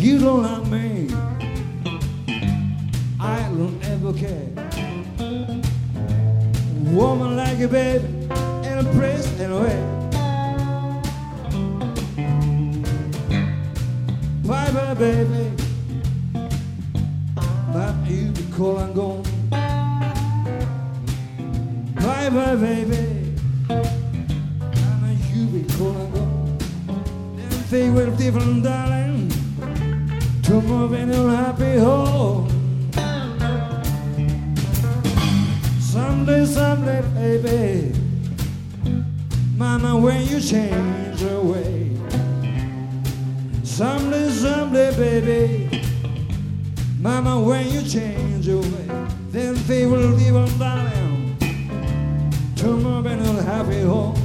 You don't love me. I don't ever care. Woman like a baby and a press and a way. Bye bye, baby. But you be cool and gone. Bye bye, baby. And you be cool and gone. Then they were different, darling. To move in a happy home. Someday, someday, baby. Mama, when you change your way. Someday, someday, baby. Mama, when you change your way, then they will live on darling. To move in a happy home.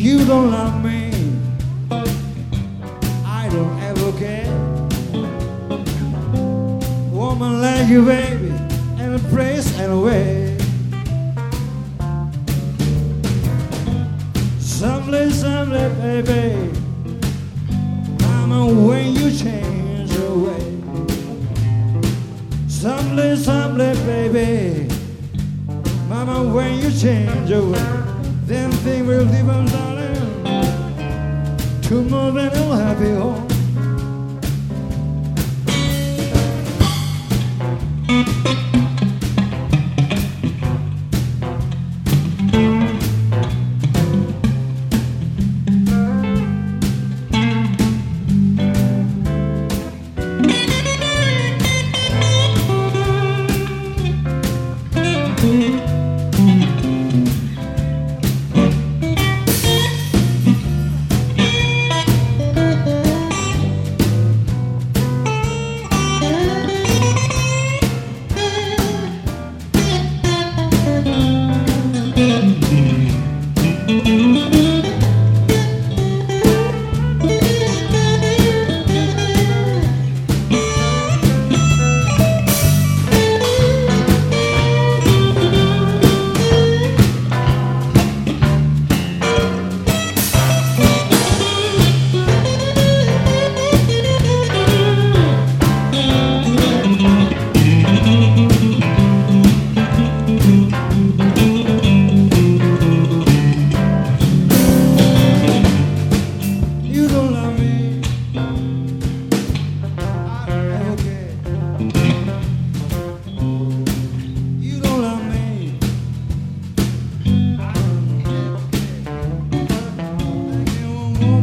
You don't love me, I don't ever care. Woman like you, baby, and a place and a way. Someday, someday, baby, Mama, when you change your way. Someday, someday, baby. Mama, when you change your way, then things will different, darling. Tomorrow, then you'll have it home.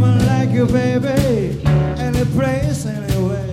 woman like you, baby, any place, anywhere.